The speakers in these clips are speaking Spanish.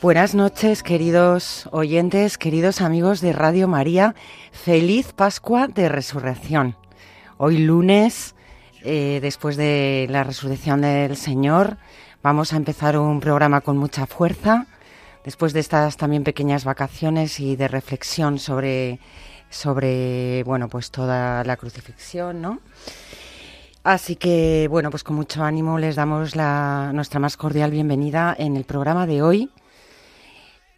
Buenas noches, queridos oyentes, queridos amigos de Radio María. Feliz Pascua de Resurrección. Hoy lunes, eh, después de la resurrección del Señor, vamos a empezar un programa con mucha fuerza. Después de estas también pequeñas vacaciones y de reflexión sobre, sobre bueno, pues toda la crucifixión, ¿no? Así que, bueno, pues con mucho ánimo les damos la, nuestra más cordial bienvenida en el programa de hoy,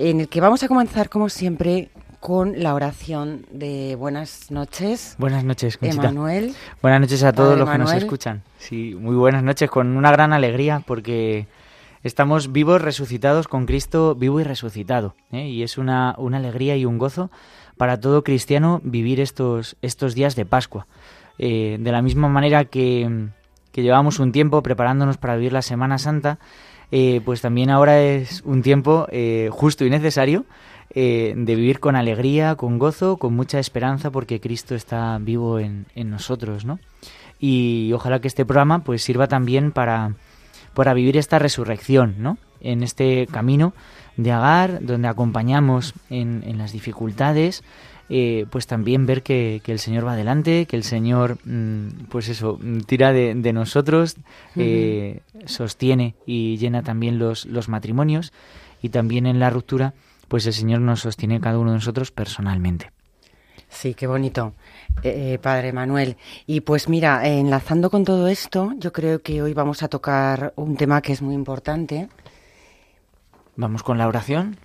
en el que vamos a comenzar, como siempre, con la oración de buenas noches. Buenas noches, Conchita. Emanuel. Buenas noches a todos los que nos escuchan. Sí, muy buenas noches, con una gran alegría porque estamos vivos, resucitados con Cristo vivo y resucitado. ¿eh? Y es una, una alegría y un gozo para todo cristiano vivir estos, estos días de Pascua. Eh, de la misma manera que, que llevamos un tiempo preparándonos para vivir la Semana Santa, eh, pues también ahora es un tiempo eh, justo y necesario eh, de vivir con alegría, con gozo, con mucha esperanza, porque Cristo está vivo en, nosotros, ¿no? Y ojalá que este programa pues sirva también para, para vivir esta resurrección, ¿no? En este camino de Agar, donde acompañamos en las dificultades, eh, pues también ver que, que el Señor va adelante, que el Señor, mm, pues eso, mm, tira de, de nosotros, eh, sostiene y llena también los, los matrimonios y también en la ruptura, pues el Señor nos sostiene cada uno de nosotros personalmente. Sí, qué bonito, eh, Padre Manuel. Y pues mira, enlazando con todo esto, yo creo que hoy vamos a tocar un tema que es muy importante. Vamos con la oración.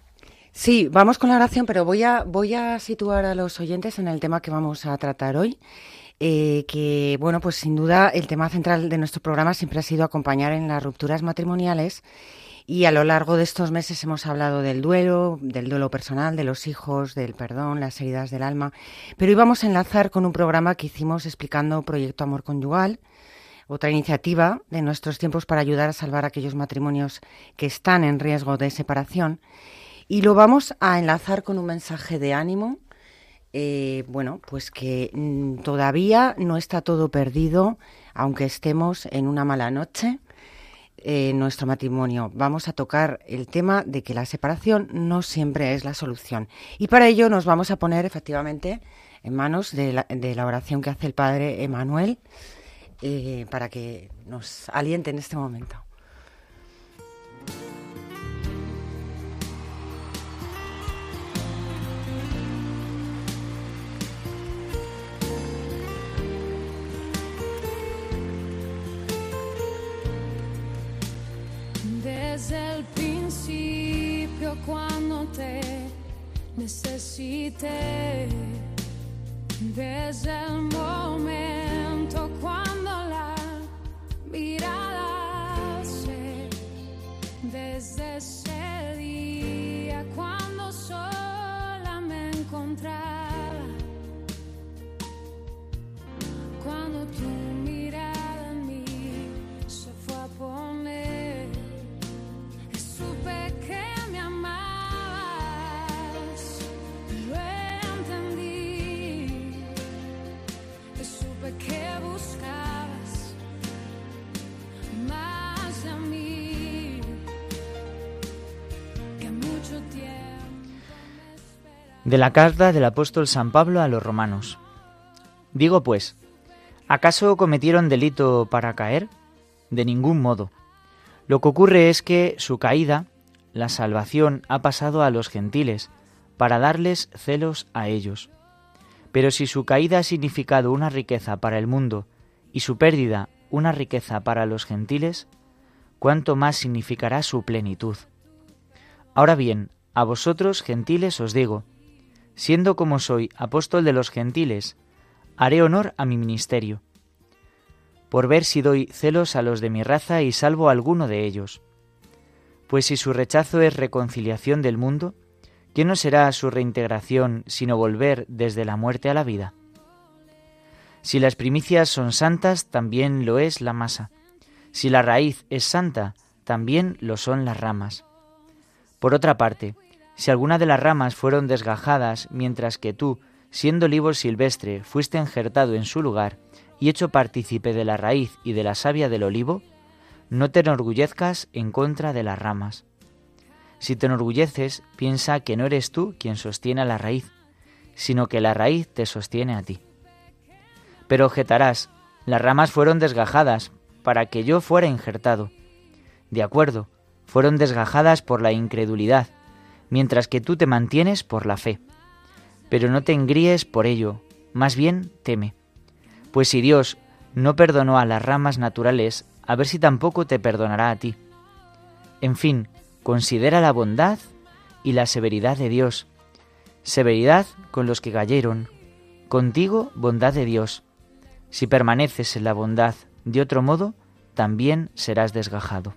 Sí, vamos con la oración, pero voy a, voy a situar a los oyentes en el tema que vamos a tratar hoy. eh, que, bueno, pues sin duda el tema central de nuestro programa siempre ha sido acompañar en las rupturas matrimoniales. Y a lo largo de estos meses hemos hablado del duelo, del duelo personal, de los hijos, del perdón, las heridas del alma. Pero hoy vamos a enlazar con un programa que hicimos explicando Proyecto Amor Conyugal, otra iniciativa de nuestros tiempos para ayudar a salvar aquellos matrimonios que están en riesgo de separación. Y lo vamos a enlazar con un mensaje de ánimo. eh, bueno, pues que mm, todavía no está todo perdido, aunque estemos en una mala noche eh, nuestro matrimonio. Vamos a tocar el tema de que la separación no siempre es la solución. Y para ello nos vamos a poner efectivamente en manos de la, de la oración que hace el Padre Emanuel eh, para que nos aliente en este momento. Desde el principio cuando te necesité, desde el momento De la carta del apóstol San Pablo a los romanos. Digo pues, ¿acaso cometieron delito para caer? De ningún modo. Lo que ocurre es que su caída, la salvación, ha pasado a los gentiles, para darles celos a ellos. Pero si su caída ha significado una riqueza para el mundo y su pérdida una riqueza para los gentiles, ¿cuánto más significará su plenitud? Ahora bien, a vosotros gentiles os digo, siendo como soy apóstol de los gentiles, haré honor a mi ministerio. por ver si doy celos a los de mi raza y salvo a alguno de ellos. Pues si su rechazo es reconciliación del mundo, ¿qué no será su reintegración sino volver desde la muerte a la vida? Si las primicias son santas, también lo es la masa. Si la raíz es santa, también lo son las ramas. Por otra parte, si alguna de las ramas fueron desgajadas mientras que tú, siendo olivo silvestre, fuiste injertado en su lugar y hecho partícipe de la raíz y de la savia del olivo, no te enorgullezcas en contra de las ramas. Si te enorgulleces, piensa que no eres tú quien sostiene a la raíz, sino que la raíz te sostiene a ti. Pero objetarás, las ramas fueron desgajadas para que yo fuera injertado. De acuerdo, fueron desgajadas por la incredulidad, mientras que tú te mantienes por la fe. Pero no te engríes por ello, más bien teme. Pues si Dios no perdonó a las ramas naturales, a ver si tampoco te perdonará a ti. En fin, considera la bondad y la severidad de Dios. Severidad con los que cayeron, contigo bondad de Dios. Si permaneces en la bondad de otro modo, también serás desgajado.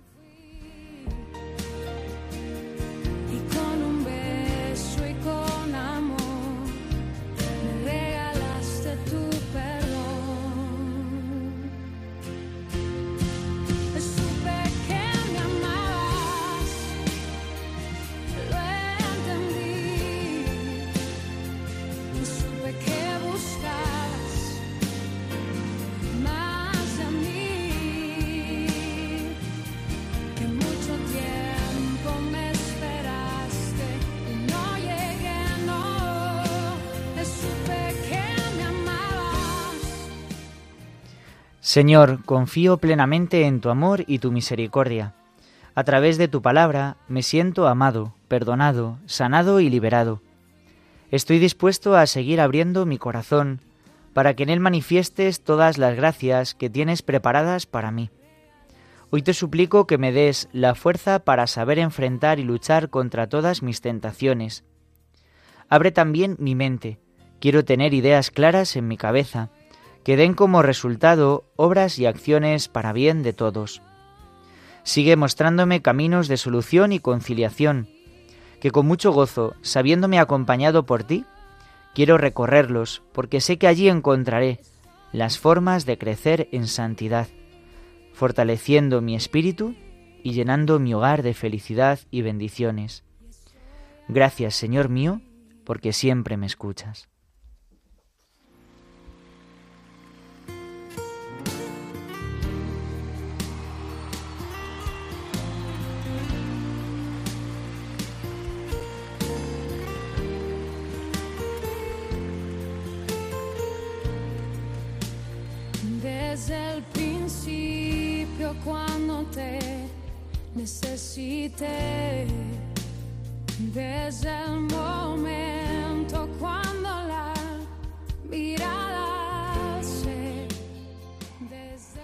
Señor, confío plenamente en tu amor y tu misericordia. A través de tu palabra me siento amado, perdonado, sanado y liberado. Estoy dispuesto a seguir abriendo mi corazón para que en él manifiestes todas las gracias que tienes preparadas para mí. Hoy te suplico que me des la fuerza para saber enfrentar y luchar contra todas mis tentaciones. Abre también mi mente. Quiero tener ideas claras en mi cabeza, que den como resultado obras y acciones para bien de todos. Sigue mostrándome caminos de solución y conciliación, que con mucho gozo, sabiéndome acompañado por ti, quiero recorrerlos, porque sé que allí encontraré las formas de crecer en santidad, fortaleciendo mi espíritu y llenando mi hogar de felicidad y bendiciones. Gracias, Señor mío, porque siempre me escuchas. Desde el principio cuando te necesité, desde el momento cuando la mirada alcé, desde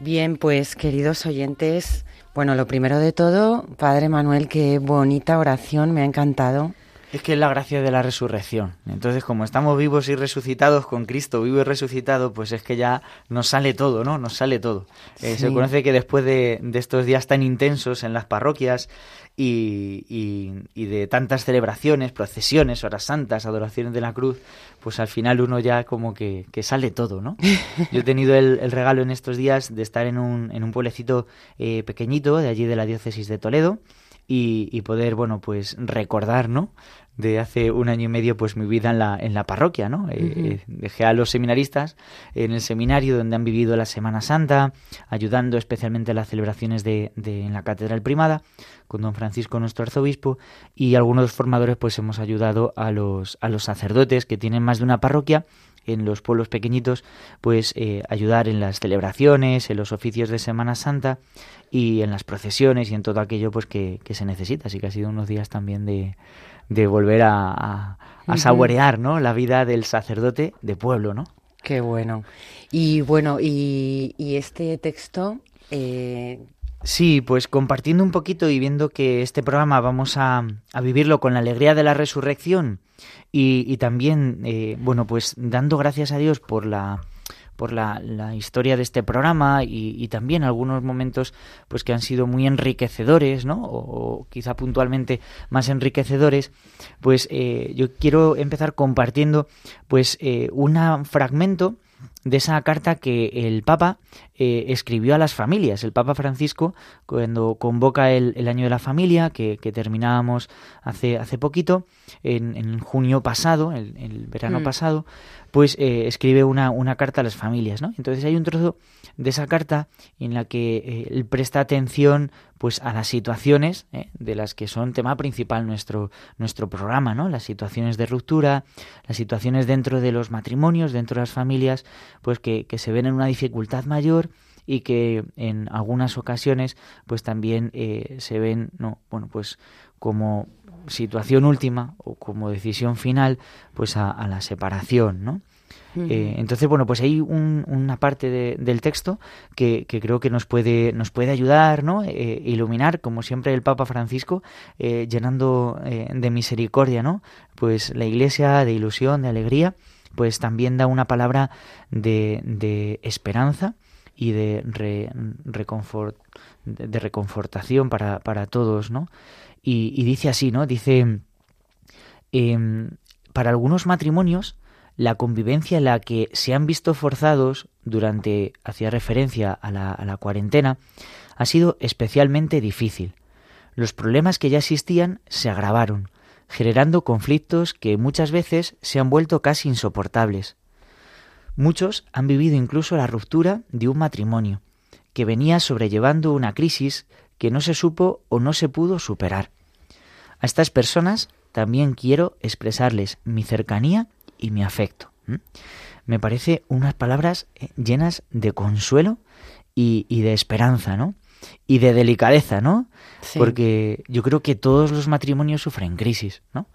Bien, pues queridos oyentes, bueno, lo primero de todo, Padre Manuel, qué bonita oración, me ha encantado. Es que es la gracia de la resurrección. Entonces, como estamos vivos y resucitados con Cristo vivo y resucitado, pues es que ya nos sale todo, ¿no? Nos sale todo. Eh, Se conoce que después de, de estos días tan intensos en las parroquias y, y- y de tantas celebraciones, procesiones, horas santas, adoraciones de la cruz, pues al final uno ya como que, que sale todo, ¿no? Yo he tenido el, el regalo en estos días de estar en un, en un pueblecito eh, pequeñito de allí de la diócesis de Toledo y, y poder, bueno, pues recordar, ¿no? De hace un año y medio, pues mi vida en la, en la parroquia, ¿no? Eh, eh, dejé a los seminaristas en el seminario donde han vivido la Semana Santa, ayudando especialmente a las celebraciones de, de- en la Catedral Primada, con don Francisco, nuestro arzobispo, y algunos formadores, pues hemos ayudado a los, a los sacerdotes que tienen más de una parroquia en los pueblos pequeñitos, pues eh, ayudar en las celebraciones, en los oficios de Semana Santa y en las procesiones y en todo aquello pues que, que se necesita. Así que ha sido unos días también de, de volver a, a- a saborear ¿no? la vida del sacerdote de pueblo, ¿no? Qué bueno. Y bueno, y, y este texto, eh, Sí, pues compartiendo un poquito y viendo que este programa vamos a, a vivirlo con la alegría de la resurrección y, y también, eh, bueno, pues dando gracias a Dios por la por la, la historia de este programa y, y también algunos momentos pues que han sido muy enriquecedores, ¿no? O, quizá puntualmente más enriquecedores, pues eh, yo quiero empezar compartiendo pues eh, un fragmento de esa carta que el Papa eh, escribió a las familias. El Papa Francisco, cuando convoca el, el año de la familia, que, que terminábamos hace, hace poquito, en, en junio pasado, el, el verano Mm. pasado, pues eh, escribe una, una carta a las familias, ¿no? Entonces hay un trozo de esa carta en la que eh, él presta atención pues a las situaciones ¿eh? de las que son tema principal nuestro nuestro programa, ¿no? Las situaciones de ruptura, las situaciones dentro de los matrimonios, dentro de las familias, pues que, que se ven en una dificultad mayor y que en algunas ocasiones pues también eh, se ven no bueno pues como situación última o como decisión final pues a, a la separación no eh, entonces, bueno, pues hay un- una parte de- del texto que, que creo que nos puede, nos puede ayudar, ¿no? Eh, iluminar, como siempre el Papa Francisco, eh, llenando de misericordia, ¿no? Pues la Iglesia, de ilusión, de alegría, pues también da una palabra de, esperanza y de, re- reconfort- de, reconfortación para, para todos, ¿no? Y, y dice así, ¿no? Dice, em, para algunos matrimonios, la convivencia en la que se han visto forzados durante, hacía referencia a la, a la cuarentena, ha sido especialmente difícil. Los problemas que ya existían se agravaron, generando conflictos que muchas veces se han vuelto casi insoportables. Muchos han vivido incluso la ruptura de un matrimonio, que venía sobrellevando una crisis que no se supo o no se pudo superar. A estas personas también quiero expresarles mi cercanía y mi afecto. Me parece unas palabras eh, llenas de consuelo y, y de esperanza, ¿no? Y de delicadeza, ¿no? Sí. Porque yo creo que todos los matrimonios sufren crisis, ¿no?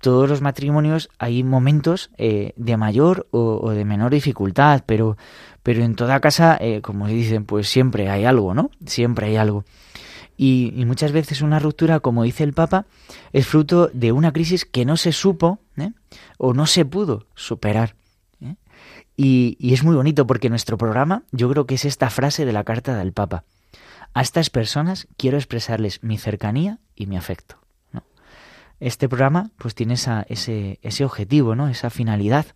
Todos los matrimonios hay momentos eh, de mayor o, o de menor dificultad, pero, pero en toda casa, eh, como dicen, pues siempre hay algo, ¿no? Siempre hay algo. Y, y muchas veces una ruptura, como dice el Papa, es fruto de una crisis que no se supo ¿eh? o no se pudo superar. ¿eh? Y, y es muy bonito porque nuestro programa, yo creo que es esta frase de la carta del Papa. A estas personas quiero expresarles mi cercanía y mi afecto. ¿no? Este programa pues tiene esa, ese, ese objetivo, ¿no? esa finalidad,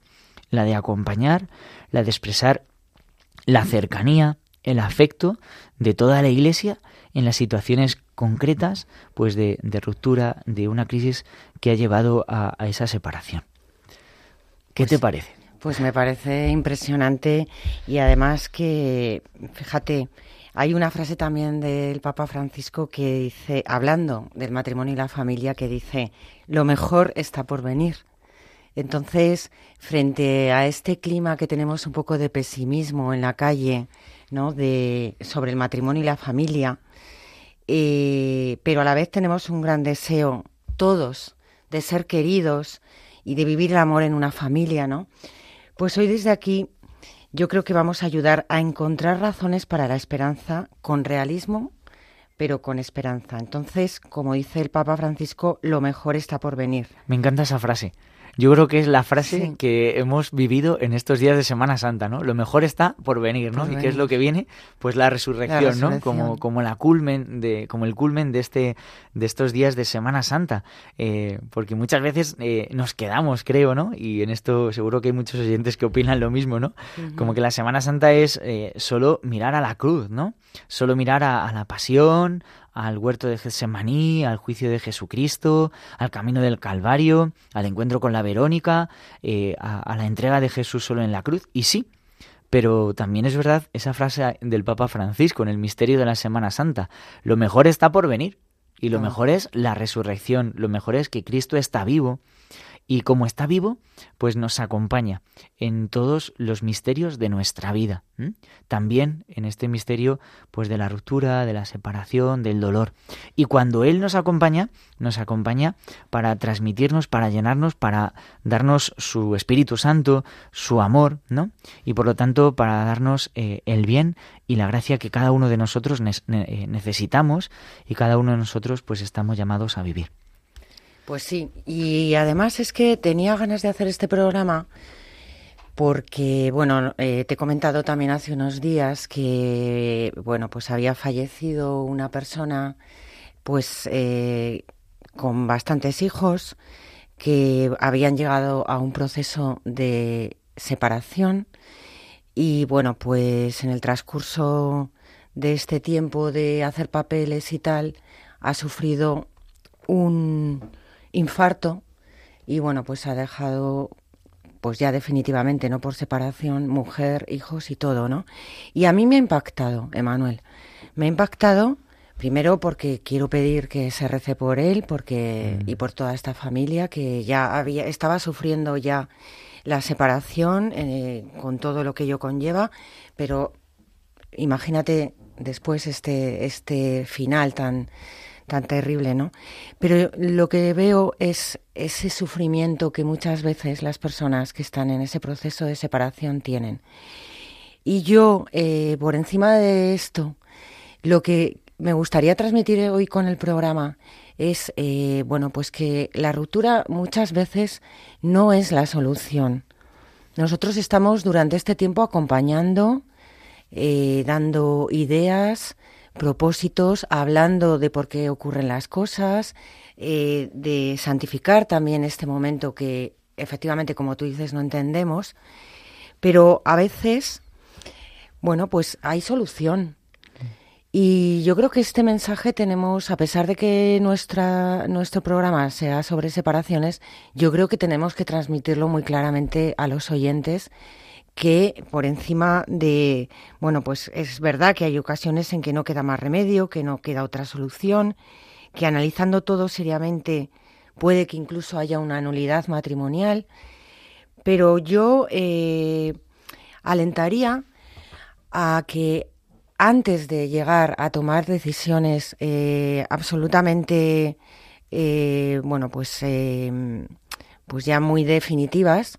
la de acompañar, la de expresar la cercanía, el afecto de toda la Iglesia en las situaciones concretas pues de, de ruptura, de una crisis que ha llevado a, a esa separación. ¿Qué Pues te parece? Pues me parece impresionante y además que, fíjate, hay una frase también del Papa Francisco que dice, hablando del matrimonio y la familia, que dice, lo mejor está por venir. Entonces, frente a este clima que tenemos un poco de pesimismo en la calle, ¿no? De, sobre el matrimonio y la familia, eh, pero a la vez tenemos un gran deseo, todos, de ser queridos y de vivir el amor en una familia, ¿no? Pues hoy desde aquí yo creo que vamos a ayudar a encontrar razones para la esperanza con realismo, pero con esperanza. Entonces, como dice el Papa Francisco, lo mejor está por venir. Me encanta esa frase. Yo creo que es la frase Sí. que hemos vivido en estos días de Semana Santa, ¿no? Lo mejor está por venir, ¿no? Por ¿Y qué es lo que viene? Pues la resurrección, ¿no? resurrección. Como, como la culmen de, como el culmen de este, de estos días de Semana Santa. Eh, porque muchas veces eh, nos quedamos, creo, ¿no? Y en esto seguro que hay muchos oyentes que opinan lo mismo, ¿no? Como que la Semana Santa es eh, solo mirar a la cruz, ¿no? Solo mirar a, a la pasión, al huerto de Getsemaní, al juicio de Jesucristo, al camino del Calvario, al encuentro con la Verónica, eh, a, a la entrega de Jesús solo en la cruz. Y sí, pero también es verdad esa frase del Papa Francisco en el misterio de la Semana Santa. Lo mejor está por venir. Y lo Ah. mejor es la resurrección. Lo mejor es que Cristo está vivo. Y como está vivo, pues nos acompaña en todos los misterios de nuestra vida. También en este misterio, pues de la ruptura, de la separación, del dolor. Y cuando Él nos acompaña, nos acompaña para transmitirnos, para llenarnos, para darnos su Espíritu Santo, su amor, ¿no? Y por lo tanto, para darnos eh, el bien y la gracia que cada uno de nosotros eh, necesitamos y cada uno de nosotros, pues estamos llamados a vivir. Pues sí, y además es que tenía ganas de hacer este programa porque, bueno, eh, te he comentado también hace unos días que, bueno, pues había fallecido una persona, pues, eh, con bastantes hijos, que habían llegado a un proceso de separación y, bueno, pues en el transcurso de este tiempo de hacer papeles y tal, ha sufrido un infarto y, bueno, pues ha dejado pues ya definitivamente, no por separación, mujer, hijos y todo, ¿no? Y a mí me ha impactado, Emanuel. Me ha impactado primero porque quiero pedir que se rece por él, porque y por toda esta familia que ya había estaba sufriendo ya la separación eh, con todo lo que ello conlleva, pero imagínate después este este final tan tan terrible, ¿no? Pero lo que veo es ese sufrimiento que muchas veces las personas que están en ese proceso de separación tienen. Y yo, eh, por encima de esto, lo que me gustaría transmitir hoy con el programa es, eh, bueno, pues que la ruptura muchas veces no es la solución. Nosotros estamos durante este tiempo acompañando, eh, dando ideas, propósitos, hablando de por qué ocurren las cosas, eh, de santificar también este momento que efectivamente, como tú dices, no entendemos, pero a veces, bueno, pues hay solución. Y yo creo que este mensaje tenemos, a pesar de que nuestra, nuestro programa sea sobre separaciones, yo creo que tenemos que transmitirlo muy claramente a los oyentes que por encima de, bueno, pues es verdad que hay ocasiones en que no queda más remedio, que no queda otra solución, que analizando todo seriamente puede que incluso haya una nulidad matrimonial, pero yo eh, alentaría a que antes de llegar a tomar decisiones eh, absolutamente, eh, bueno, pues, pues ya muy definitivas,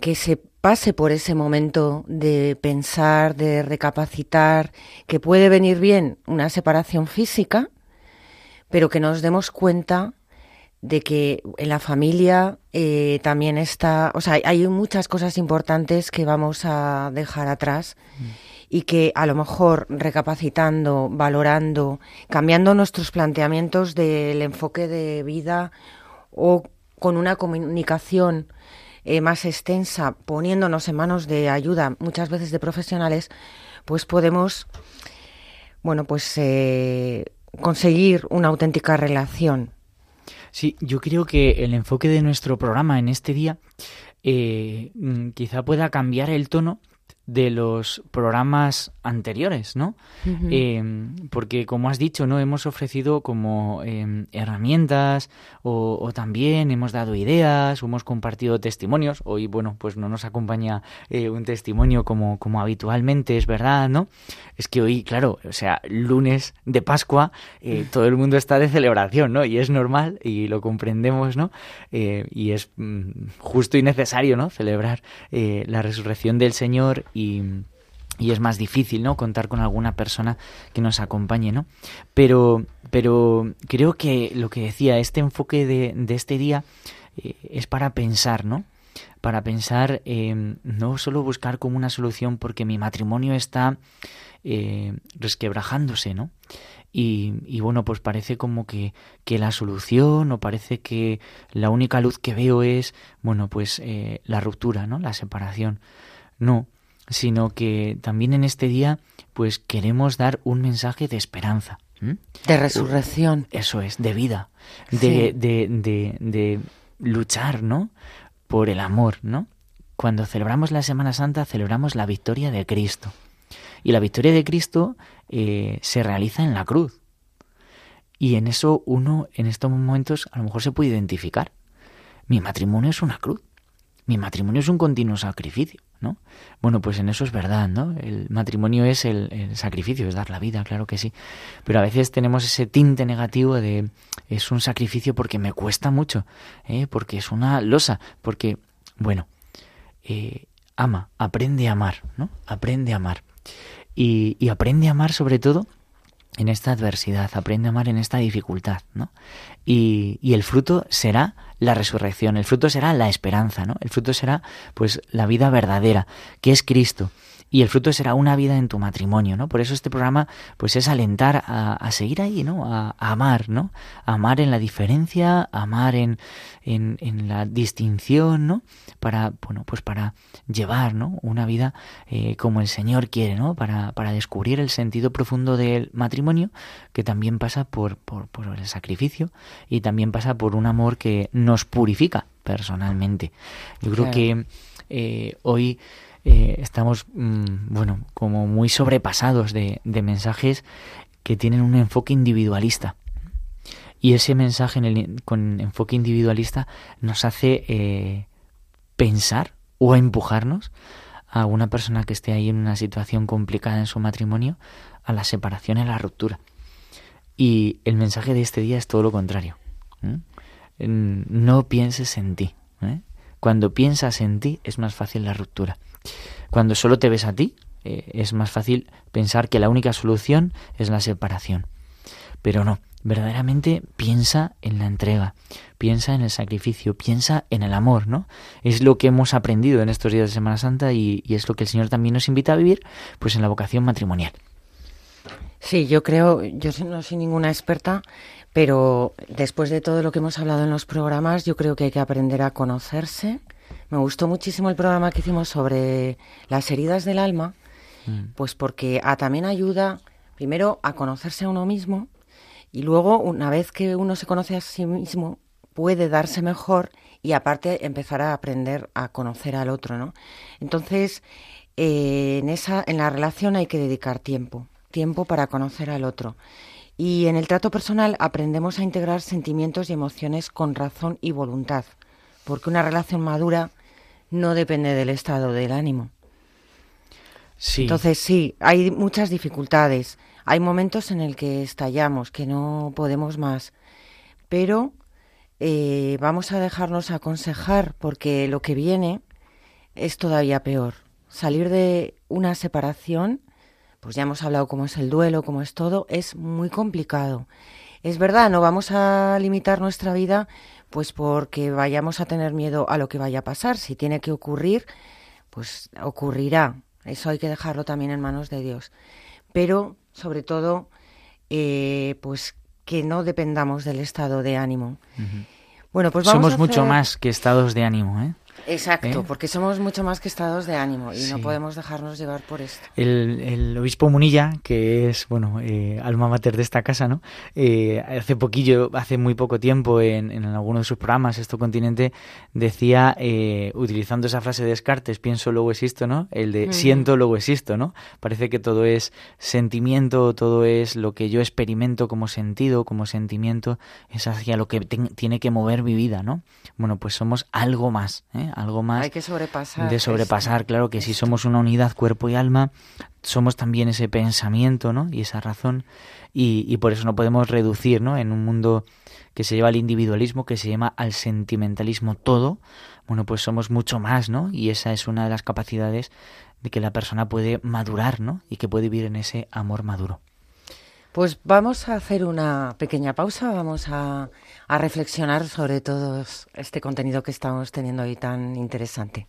que se pase por ese momento de pensar, de recapacitar, que puede venir bien una separación física, pero que nos demos cuenta de que en la familia eh, también está, o sea, hay muchas cosas importantes que vamos a dejar atrás y que a lo mejor recapacitando, valorando, cambiando nuestros planteamientos del enfoque de vida o con una comunicación eh, más extensa, poniéndonos en manos de ayuda, muchas veces de profesionales, pues podemos, bueno, pues eh, conseguir una auténtica relación. Sí, yo creo que el enfoque de nuestro programa en este día eh, mm, quizá pueda cambiar el tono de los programas anteriores, ¿no? Eh, porque como has dicho, no hemos ofrecido como eh, herramientas o, o también hemos dado ideas o hemos compartido testimonios. Hoy, bueno, pues no nos acompaña eh, un testimonio como, como habitualmente, es verdad, ¿no? Es que hoy, claro, o sea, lunes de Pascua, eh, todo el mundo está de celebración, ¿no? Y es normal y lo comprendemos, ¿no? Y es mm, justo y necesario, ¿no? Celebrar eh, la resurrección del Señor y, y es más difícil, ¿no? Contar con alguna persona que nos acompañe, ¿no? Pero, pero creo que lo que decía, este enfoque de, de este día eh, es para pensar, ¿no? Para pensar, eh, no solo buscar como una solución porque mi matrimonio está eh, resquebrajándose, ¿no? Y, y, bueno, pues parece como que, que, la solución o parece que la única luz que veo es, bueno, pues eh, la ruptura, ¿no? La separación. No, sino que también en este día pues queremos dar un mensaje de esperanza. De resurrección. Eso es, de vida, de, Sí. de, de, de luchar, ¿no? Por el amor, ¿no? Cuando celebramos la Semana Santa celebramos la victoria de Cristo. Y la victoria de Cristo eh, se realiza en la cruz. Y en eso uno en estos momentos a lo mejor se puede identificar. Mi matrimonio es una cruz. Mi matrimonio es un continuo sacrificio, ¿no? Bueno, pues en eso es verdad, ¿no? El matrimonio es el, sacrificio, es dar la vida, claro que sí. Pero a veces tenemos ese tinte negativo de es un sacrificio porque me cuesta mucho, ¿eh? porque es una losa, porque, bueno, eh, ama, aprende a amar, ¿no? Aprende a amar. Y, y aprende a amar sobre todo en esta adversidad, aprende a amar en esta dificultad, ¿no? Y, y el fruto será la resurrección, el fruto será la esperanza, ¿no? El fruto será, pues, la vida verdadera, que es Cristo y el fruto será una vida en tu matrimonio, ¿no? Por eso este programa, pues es alentar a, a seguir ahí, ¿no? A, a, amar, ¿no? Amar en la diferencia, amar en, en, en, la distinción, ¿no? Para, bueno, pues para llevar, ¿no? Una vida eh, como el Señor quiere, ¿no? Para, para descubrir el sentido profundo del matrimonio, que también pasa por, por, por el sacrificio y también pasa por un amor que nos purifica personalmente. Yo creo claro. que eh, hoy eh, estamos, mmm, bueno, como muy sobrepasados de, mensajes que tienen un enfoque individualista. Y ese mensaje con enfoque individualista nos hace eh, pensar o empujarnos a una persona que esté ahí en una situación complicada en su matrimonio a la separación y a la ruptura. Y el mensaje de este día es todo lo contrario. ¿eh? No pienses en ti. Cuando piensas en ti es más fácil la ruptura. Cuando solo te ves a ti, eh, es más fácil pensar que la única solución es la separación. Pero no, verdaderamente piensa en la entrega, piensa en el sacrificio, piensa en el amor, ¿no? Es lo que hemos aprendido en estos días de Semana Santa y, y es lo que el Señor también nos invita a vivir, pues en la vocación matrimonial. Sí, yo creo, yo no soy ninguna experta, pero después de todo lo que hemos hablado en los programas, yo creo que hay que aprender a conocerse, me gustó muchísimo el programa que hicimos sobre las heridas del alma, mm. pues porque a, también ayuda, primero, a conocerse a uno mismo y luego, una vez que uno se conoce a sí mismo, puede darse mejor y aparte empezar a aprender a conocer al otro, ¿no? Entonces, eh, en, esa, en la relación hay que dedicar tiempo, tiempo para conocer al otro. Y en el trato personal aprendemos a integrar sentimientos y emociones con razón y voluntad porque una relación madura no depende del estado del ánimo. Sí. Entonces sí, hay muchas dificultades, hay momentos en el que estallamos, que no podemos más, pero eh, vamos a dejarnos aconsejar porque lo que viene es todavía peor. Salir de una separación, pues ya hemos hablado cómo es el duelo, cómo es todo, es muy complicado. Es verdad, no vamos a limitar nuestra vida pues porque vayamos a tener miedo a lo que vaya a pasar. Si tiene que ocurrir, pues ocurrirá. Eso hay que dejarlo también en manos de Dios. Pero, sobre todo, eh, pues que no dependamos del estado de ánimo. Uh -huh. Bueno, pues vamos Somos a mucho más que estados de ánimo, ¿eh? Exacto, ¿Eh? porque somos mucho más que estados de ánimo y Sí. no podemos dejarnos llevar por esto. El, el obispo Munilla, que es, bueno, eh, alma mater de esta casa, ¿no? Eh, hace poquillo, hace muy poco tiempo, en, en alguno de sus programas, Esto Continente, decía, eh, utilizando esa frase de Descartes, pienso, luego existo, ¿no? El de siento, luego existo, ¿no? Parece que todo es sentimiento, todo es lo que yo experimento como sentido, como sentimiento, es hacia lo que tiene que mover mi vida, ¿no? Bueno, pues somos algo más, ¿eh? Algo más Hay que sobrepasar. de sobrepasar, esto. claro que si somos una unidad cuerpo y alma, somos también ese pensamiento, ¿no? Y esa razón y, y por eso no podemos reducir, ¿no? En un mundo que se lleva al individualismo, que se llama al sentimentalismo todo, bueno, pues somos mucho más, ¿no? Y esa es una de las capacidades de que la persona puede madurar, ¿no? Y que puede vivir en ese amor maduro. Pues vamos a hacer una pequeña pausa, vamos a, reflexionar sobre todo este contenido que estamos teniendo hoy tan interesante.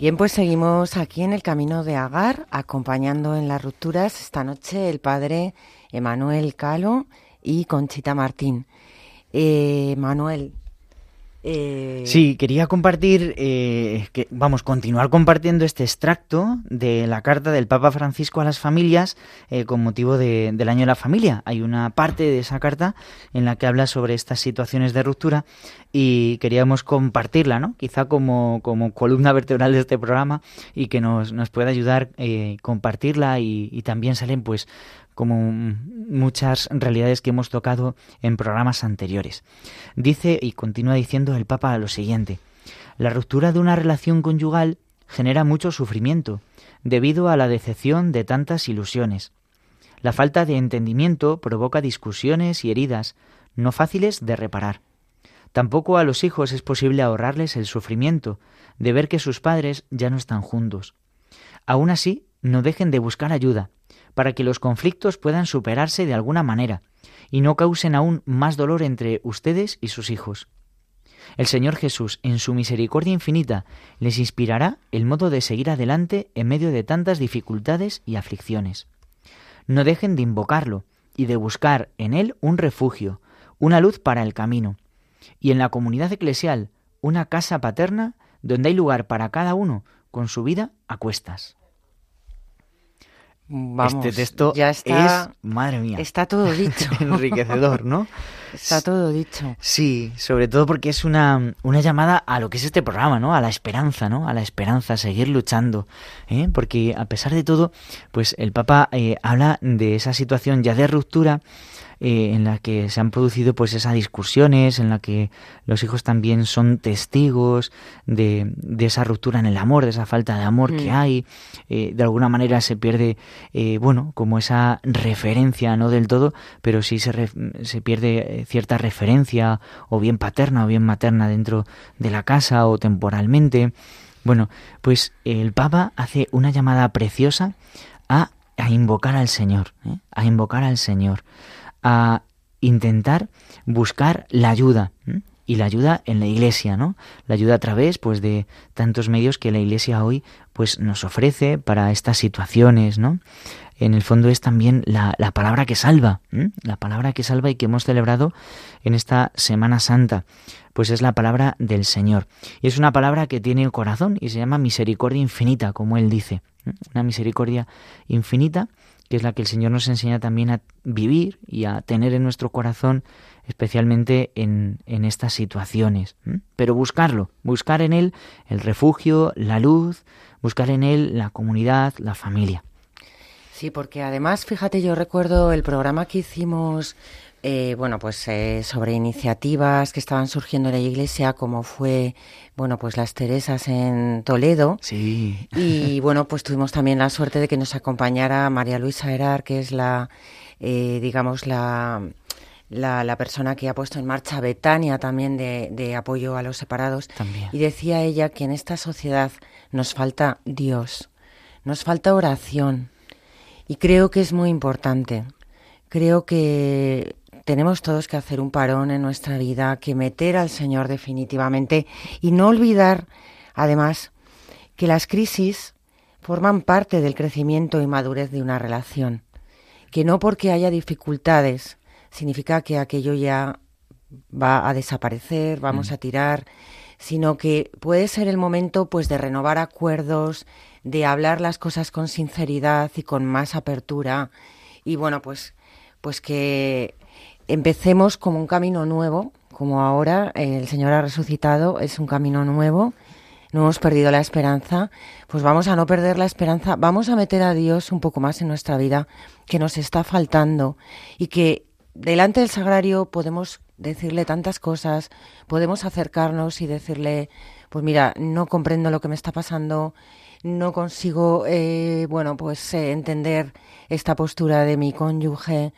Bien, pues seguimos aquí en el camino de Agar, acompañando en las rupturas esta noche el padre Emanuel Calo y Conchita Martín. Eh, Manuel. Eh, Sí, quería compartir, eh, que, vamos, continuar compartiendo este extracto de la carta del Papa Francisco a las familias eh, con motivo de- del año de la familia. Hay una parte de esa carta en la que habla sobre estas situaciones de ruptura y queríamos compartirla, ¿no? Quizá como, como columna vertebral de este programa y que nos, nos pueda ayudar eh, compartirla y, y también salen, pues, como muchas realidades que hemos tocado en programas anteriores. Dice y continúa diciendo el Papa lo siguiente: La ruptura de una relación conyugal genera mucho sufrimiento debido a la decepción de tantas ilusiones. La falta de entendimiento provoca discusiones y heridas no fáciles de reparar. Tampoco a los hijos es posible ahorrarles el sufrimiento de ver que sus padres ya no están juntos. Aún así, no dejen de buscar ayuda para que los conflictos puedan superarse de alguna manera y no causen aún más dolor entre ustedes y sus hijos. El Señor Jesús, en su misericordia infinita, les inspirará el modo de seguir adelante en medio de tantas dificultades y aflicciones. No dejen de invocarlo y de buscar en él un refugio, una luz para el camino, y en la comunidad eclesial una casa paterna donde hay lugar para cada uno con su vida a cuestas. Vamos, este texto ya está, es, madre mía, está todo dicho. enriquecedor, ¿no? Está todo dicho. Sí, sobre todo porque es una, una llamada a lo que es este programa, ¿no? A la esperanza, ¿no? A la esperanza, a seguir luchando, ¿eh? Porque a pesar de todo, pues el Papa eh, habla de esa situación ya de ruptura eh, en la que se han producido pues esas discusiones, en la que los hijos también son testigos de, de esa ruptura en el amor, de esa falta de amor que Mm. hay, eh, de alguna manera se pierde, eh, bueno, como esa referencia, no del todo, pero sí se, ref- se pierde cierta referencia, o bien paterna o bien materna dentro de la casa o temporalmente. Bueno, pues el Papa hace una llamada preciosa a, a invocar al Señor, ¿eh? a invocar al Señor, a intentar buscar la ayuda. ¿eh? Y la ayuda en la iglesia, ¿no? La ayuda a través, pues, de tantos medios que la iglesia hoy, pues, nos ofrece para estas situaciones, ¿no? En el fondo es también la, la palabra que salva, la palabra que salva y que hemos celebrado en esta Semana Santa, pues es la palabra del Señor. Y es una palabra que tiene el corazón y se llama misericordia infinita, como Él dice. Una misericordia infinita que es la que el Señor nos enseña también a vivir y a tener en nuestro corazón, especialmente en, en estas situaciones. Pero buscarlo, buscar en Él el refugio, la luz, buscar en Él la comunidad, la familia. Sí, porque además, fíjate, yo recuerdo el programa que hicimos, eh, bueno, pues eh, sobre iniciativas que estaban surgiendo en la iglesia, como fue, bueno, pues las Teresas en Toledo. Sí. Y bueno, pues tuvimos también la suerte de que nos acompañara María Luisa Herar, que es la, eh, digamos, la, la, la persona que ha puesto en marcha Betania también de, de apoyo a los separados. También. Y decía ella que en esta sociedad nos falta Dios, nos falta oración. Y creo que es muy importante. Creo que tenemos todos que hacer un parón en nuestra vida, que meter al Señor definitivamente y no olvidar, además, que las crisis forman parte del crecimiento y madurez de una relación. Que no porque haya dificultades significa que aquello ya va a desaparecer, vamos a tirar, sino que puede ser el momento pues de renovar acuerdos, de hablar las cosas con sinceridad y con más apertura. Y bueno, pues pues que empecemos como un camino nuevo, como ahora el Señor ha resucitado, es un camino nuevo. No hemos perdido la esperanza, pues vamos a no perder la esperanza, vamos a meter a Dios un poco más en nuestra vida, que nos está faltando y que delante del sagrario podemos decirle tantas cosas, podemos acercarnos y decirle, pues mira, no comprendo lo que me está pasando, no consigo, eh, bueno, pues eh, entender esta postura de mi cónyuge,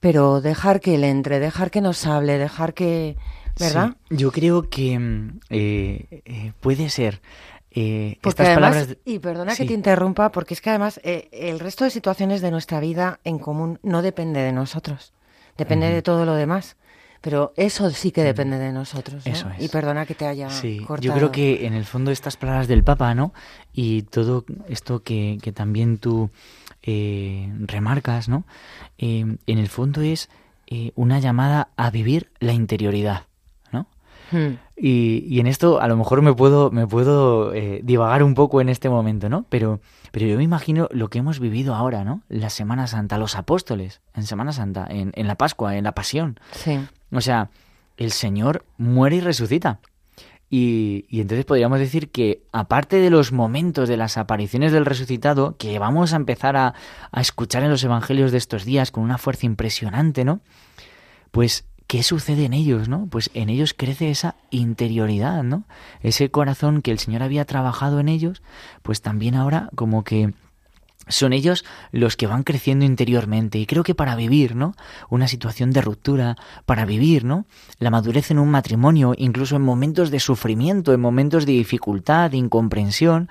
pero dejar que él entre, dejar que nos hable, dejar que, ¿verdad? Sí, yo creo que mm, eh, eh, puede ser eh, Porque estas además, palabras. y perdona Sí. que te interrumpa, porque es que además eh, el resto de situaciones de nuestra vida en común no depende de nosotros, depende de todo lo demás. Pero eso sí que depende de nosotros. ¿no? Eso es. Y perdona que te haya Sí, cortado. yo creo que en el fondo estas palabras del Papa, ¿no? Y todo esto que, que también tú eh, remarcas, ¿no? Eh, en el fondo es eh, una llamada a vivir la interioridad, ¿no? Hmm. Y, y en esto a lo mejor me puedo, me puedo eh, divagar un poco en este momento, ¿no? Pero, pero yo me imagino lo que hemos vivido ahora, ¿no? La Semana Santa, los apóstoles, en Semana Santa, en, en la Pascua, en la Pasión. Sí. O sea, el Señor muere y resucita. Y, y entonces podríamos decir que, aparte de los momentos de las apariciones del resucitado, que vamos a empezar a, a escuchar en los evangelios de estos días con una fuerza impresionante, ¿no? Pues, ¿qué sucede en ellos, no? Pues en ellos crece esa interioridad, ¿no? Ese corazón que el Señor había trabajado en ellos, pues también ahora como que son ellos los que van creciendo interiormente y creo que para vivir, ¿no? Una situación de ruptura, para vivir, ¿no? La madurez en un matrimonio, incluso en momentos de sufrimiento, en momentos de dificultad, de incomprensión,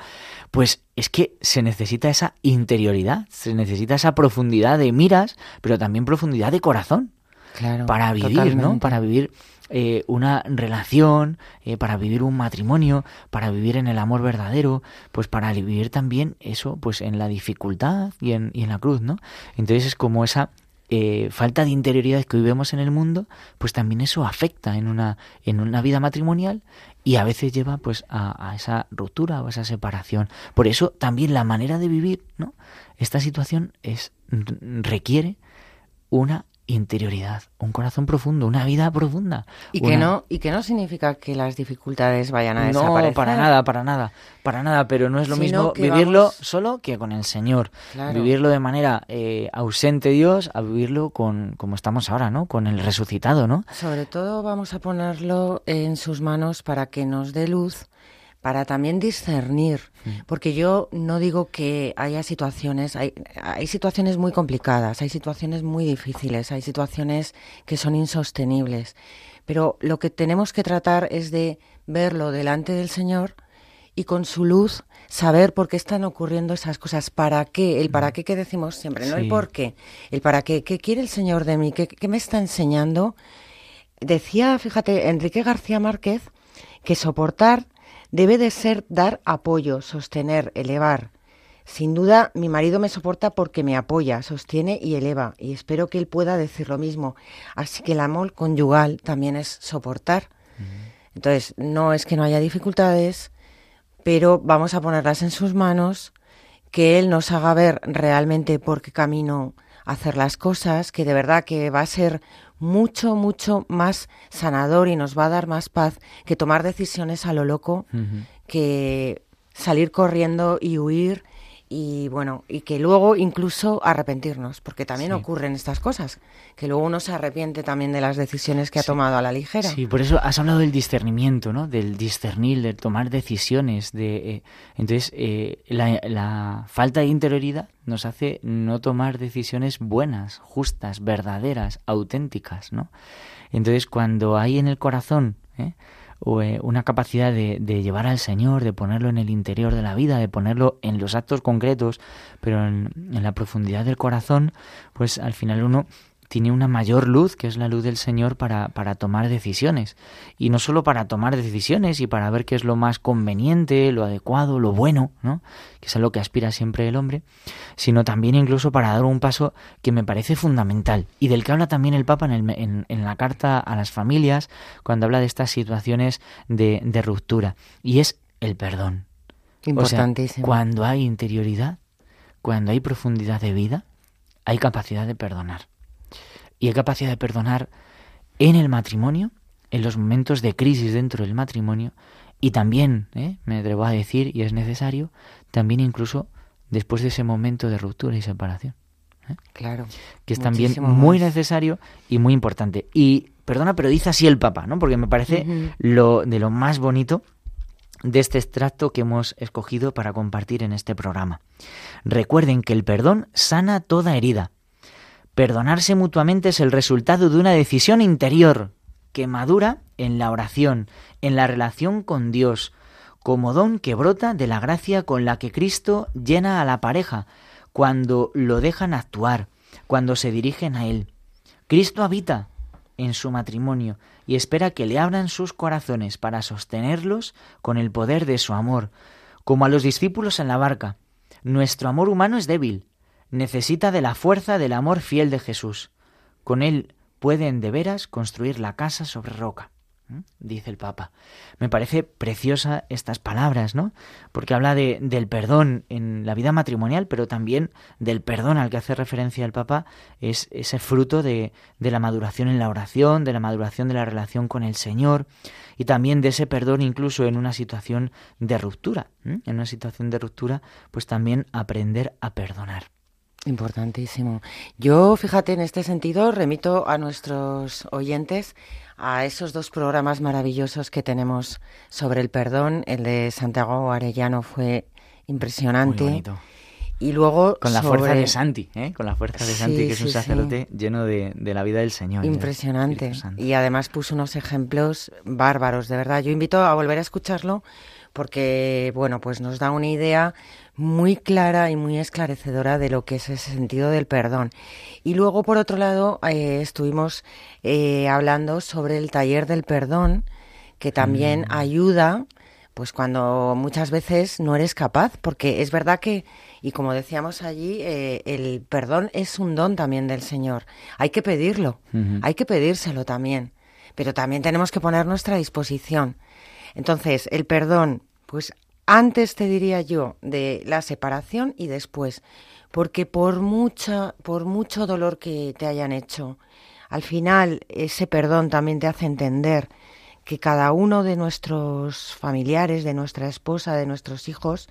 pues es que se necesita esa interioridad, se necesita esa profundidad de miras, pero también profundidad de corazón Claro. para vivir, ¿no? Para vivir eh, una relación, eh, para vivir un matrimonio, para vivir en el amor verdadero, pues para vivir también eso, pues en la dificultad y en, y en la cruz, ¿no? Entonces es como esa eh, falta de interioridad que hoy vemos en el mundo, pues también eso afecta en una, en una vida matrimonial y a veces lleva pues a, a esa ruptura o a esa separación. Por eso también la manera de vivir, ¿no? Esta situación es requiere una interioridad, un corazón profundo, una vida profunda. Y que, no, y que no significa que las dificultades vayan a no, desaparecer. para nada, para nada, para nada, pero no es lo mismo vivirlo vamos- solo que con el Señor. Claro. Vivirlo de manera eh, ausente Dios a vivirlo con como estamos ahora, ¿no? Con el resucitado, ¿no? Sobre todo vamos a ponerlo en sus manos para que nos dé luz, para también discernir, porque yo no digo que haya situaciones, hay, hay situaciones muy complicadas, hay situaciones muy difíciles, hay situaciones que son insostenibles, pero lo que tenemos que tratar es de verlo delante del Señor y con su luz saber por qué están ocurriendo esas cosas, para qué, el para qué que decimos siempre, no el por qué, el para qué, qué quiere el Señor de mí, qué, qué me está enseñando. Decía, fíjate, Enrique García Márquez, que soportar debe de ser dar apoyo, sostener, elevar. Sin duda, mi marido me soporta porque me apoya, sostiene y eleva, y espero que él pueda decir lo mismo. Así que el amor conyugal también es soportar. Entonces, no es que no haya dificultades, pero vamos a ponerlas en sus manos, que Él nos haga ver realmente por qué camino hacer las cosas, que de verdad que va a ser mucho, mucho más sanador y nos va a dar más paz que tomar decisiones a lo loco, que salir corriendo y huir y bueno, y que luego incluso arrepentirnos, porque también Sí. ocurren estas cosas, que luego uno se arrepiente también de las decisiones que ha tomado a la ligera. Sí, por eso has hablado del discernimiento, ¿no? Del discernir, de tomar decisiones. De, eh, entonces, eh, la, la falta de interioridad nos hace no tomar decisiones buenas, justas, verdaderas, auténticas, ¿no? Entonces, cuando hay en el corazón ¿eh? Eh, una capacidad de, de llevar al Señor, de ponerlo en el interior de la vida, de ponerlo en los actos concretos, pero en la profundidad del corazón, pues al final uno tiene una mayor luz, que es la luz del Señor, para, para tomar decisiones. Y no solo para tomar decisiones y para ver qué es lo más conveniente, lo adecuado, lo bueno, ¿no? que es a lo que aspira siempre el hombre, sino también incluso para dar un paso que me parece fundamental y del que habla también el Papa en, el- en- en la carta a las familias cuando habla de estas situaciones de, de ruptura, y es el perdón. O sea, Importantísimo. cuando hay interioridad, cuando hay profundidad de vida, hay capacidad de perdonar. Y hay capacidad de perdonar en el matrimonio, en los momentos de crisis dentro del matrimonio, y también, ¿eh? me atrevo a decir, y es necesario, también incluso después de ese momento de ruptura y separación, Claro. que es también muy más. necesario y muy importante. Y, perdona, pero dice así el Papa, ¿no? Porque me parece lo de lo más bonito de este extracto que hemos escogido para compartir en este programa. Recuerden que el perdón sana toda herida. Perdonarse mutuamente es el resultado de una decisión interior que madura en la oración, en la relación con Dios, como don que brota de la gracia con la que Cristo llena a la pareja, cuando lo dejan actuar, cuando se dirigen a Él. Cristo habita en su matrimonio y espera que le abran sus corazones para sostenerlos con el poder de su amor, como a los discípulos en la barca. Nuestro amor humano es débil, necesita de la fuerza del amor fiel de Jesús. Con él pueden de veras construir la casa sobre roca. Dice el Papa. Me parece preciosa estas palabras, ¿no? Porque habla de, del perdón en la vida matrimonial, pero también del perdón al que hace referencia el Papa, es ese fruto de, la maduración en la oración, de la maduración de la relación con el Señor, y también de ese perdón incluso en una situación de ruptura. En una situación de ruptura, pues también aprender a perdonar. Importantísimo. Yo, fíjate, en este sentido, remito a nuestros oyentes a esos dos programas maravillosos que tenemos sobre el perdón. El de Santiago Arellano fue impresionante. Muy bonito. Y luego Con la sobre- fuerza de Santi, ¿eh? Con la fuerza de Sí, Santi, que es un sí. sacerdote lleno de, de la vida del Señor. del Impresionante. Y además puso unos ejemplos bárbaros, de verdad. Yo invito a volver a escucharlo porque, bueno, pues nos da una idea muy clara y muy esclarecedora de lo que es ese sentido del perdón. Y luego, por otro lado, eh, estuvimos eh, hablando sobre el taller del perdón, que también ayuda, pues cuando muchas veces no eres capaz, porque es verdad que, y como decíamos allí, eh, el perdón es un don también del Señor. Hay que pedirlo, hay que pedírselo también, pero también tenemos que poner nuestra disposición. Entonces, el perdón, pues antes te diría yo de la separación y después, porque por mucha, por mucho dolor que te hayan hecho, al final ese perdón también te hace entender que cada uno de nuestros familiares, de nuestra esposa, de nuestros hijos,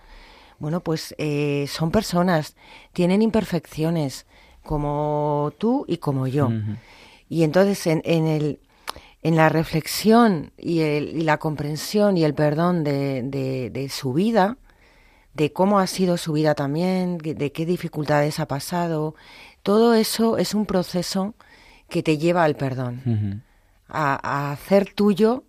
bueno, pues eh, son personas, tienen imperfecciones como tú y como yo. Y entonces en, en el, en la reflexión y, el- y la comprensión y el perdón de, de- de su vida, de cómo ha sido su vida también, de qué dificultades ha pasado, todo eso es un proceso que te lleva al perdón, a, a hacer tuyo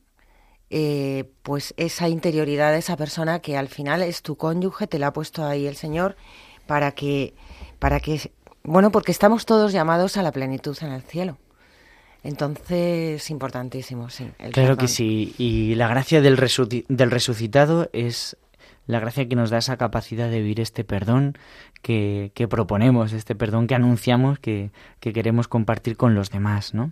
eh, pues esa interioridad de esa persona que al final es tu cónyuge, te la ha puesto ahí el Señor para que, para que, bueno, porque estamos todos llamados a la plenitud en el cielo. Entonces, importantísimo, sí. el Claro que sí. Y la gracia del, del resucitado es la gracia que nos da esa capacidad de vivir este perdón que, que proponemos, este perdón que anunciamos, que, que queremos compartir con los demás, ¿no?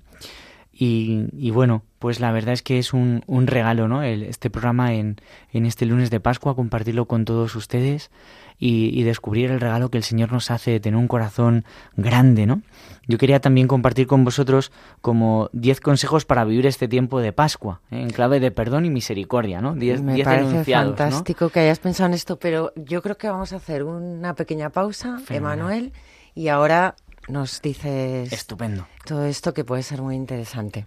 Y, y bueno, pues la verdad es que es un, un regalo, ¿no? El- este programa en, en este lunes de Pascua, compartirlo con todos ustedes y, y descubrir el regalo que el Señor nos hace de tener un corazón grande, ¿no? Yo quería también compartir con vosotros como 10 consejos para vivir este tiempo de Pascua, ¿eh? en clave de perdón y misericordia, ¿no? 10 Me 10 parece enunciados, ¿no? fantástico que hayas pensado en esto, pero yo creo que vamos a hacer una pequeña pausa, Fenomenal. Emanuel, y ahora nos dices Estupendo. todo esto que puede ser muy interesante.